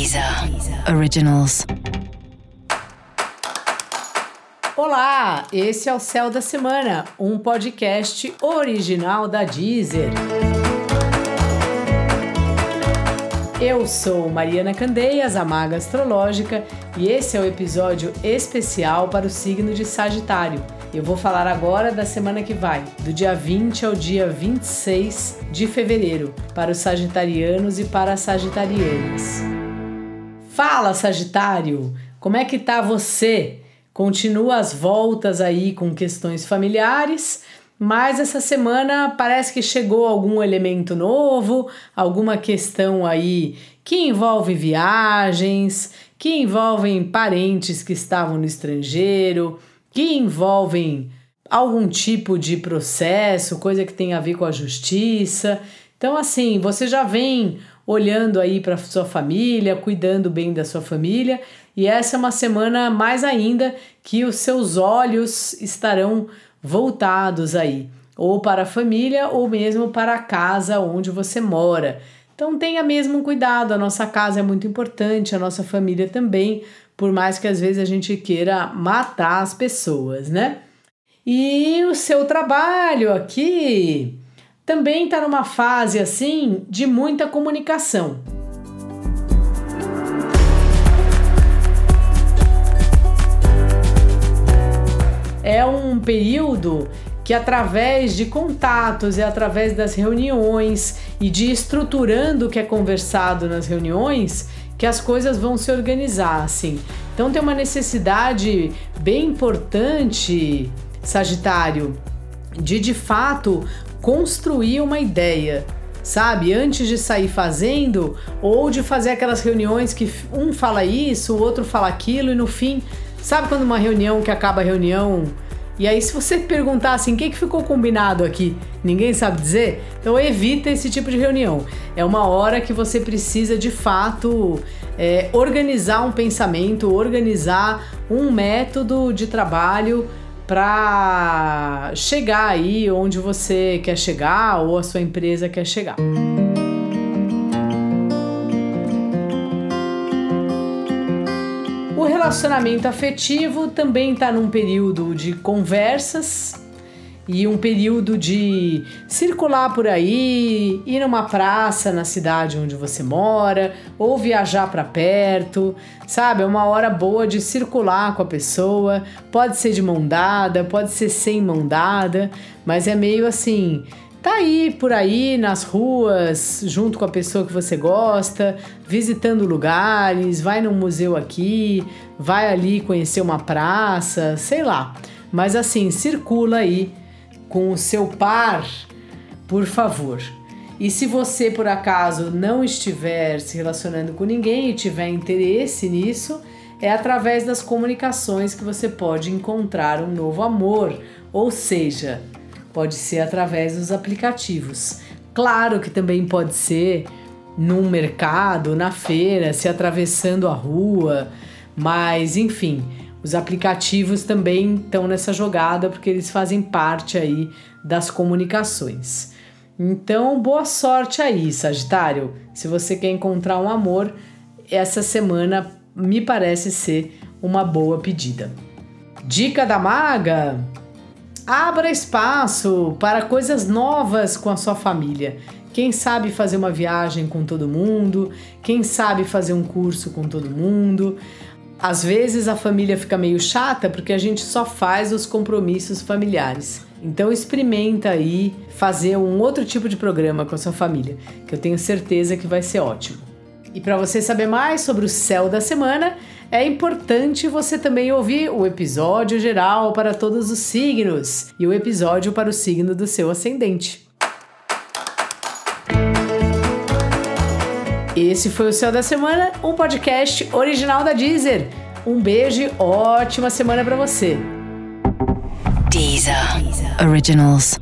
Deezer Originals. Olá, esse é o Céu da Semana, um podcast original da Deezer. Eu sou Mariana Candeias, a Maga Astrológica, e esse é o episódio especial para o signo de Sagitário. Eu vou falar agora da semana que vai, do dia 20 ao dia 26 de fevereiro, para os sagitarianos e para as sagitarianas. Fala, Sagitário! Como é que tá você? Continua as voltas aí com questões familiares, mas essa semana parece que chegou algum elemento novo, alguma questão aí que envolve viagens, que envolvem parentes que estavam no estrangeiro, que envolvem algum tipo de processo, coisa que tem a ver com a justiça. Então, assim, você já vem olhando aí para sua família, cuidando bem da sua família, e essa é uma semana mais ainda que os seus olhos estarão voltados aí, ou para a família ou mesmo para a casa onde você mora. Então tenha mesmo cuidado, a nossa casa é muito importante, a nossa família também, por mais que às vezes a gente queira matar as pessoas, né? E o seu trabalho aqui também está numa fase assim de muita comunicação. É um período que através de contatos e através das reuniões e de estruturando o que é conversado nas reuniões, que as coisas vão se organizar, assim. Então tem uma necessidade bem importante, Sagitário, de de fato construir uma ideia, sabe? Antes de sair fazendo ou de fazer aquelas reuniões que um fala isso, o outro fala aquilo e no fim, sabe quando uma reunião que acaba a reunião e aí, se você perguntar assim, o que, que ficou combinado aqui, ninguém sabe dizer, então evita esse tipo de reunião. É uma hora que você precisa de fato é, organizar um pensamento, organizar um método de trabalho para chegar aí onde você quer chegar ou a sua empresa quer chegar. O relacionamento afetivo também está num período de conversas e um período de circular por aí, ir numa praça na cidade onde você mora, ou viajar para perto, sabe? É uma hora boa de circular com a pessoa. Pode ser de mão dada, pode ser sem mão dada, mas é meio assim tá aí por aí nas ruas, junto com a pessoa que você gosta, visitando lugares, vai num museu aqui, vai ali conhecer uma praça, sei lá. Mas assim, circula aí com o seu par, por favor. E se você por acaso não estiver se relacionando com ninguém e tiver interesse nisso, é através das comunicações que você pode encontrar um novo amor, ou seja, pode ser através dos aplicativos. Claro que também pode ser num mercado, na feira, se atravessando a rua, mas enfim, os aplicativos também estão nessa jogada porque eles fazem parte aí das comunicações. Então, boa sorte aí, Sagitário. Se você quer encontrar um amor, essa semana me parece ser uma boa pedida. Dica da maga: Abra espaço para coisas novas com a sua família. Quem sabe fazer uma viagem com todo mundo, quem sabe fazer um curso com todo mundo. Às vezes a família fica meio chata porque a gente só faz os compromissos familiares. Então experimenta aí fazer um outro tipo de programa com a sua família, que eu tenho certeza que vai ser ótimo. E para você saber mais sobre o céu da semana, é importante você também ouvir o episódio geral para todos os signos e o episódio para o signo do seu ascendente. Esse foi o Céu da Semana, um podcast original da Deezer. Um beijo e ótima semana para você. Deezer Originals.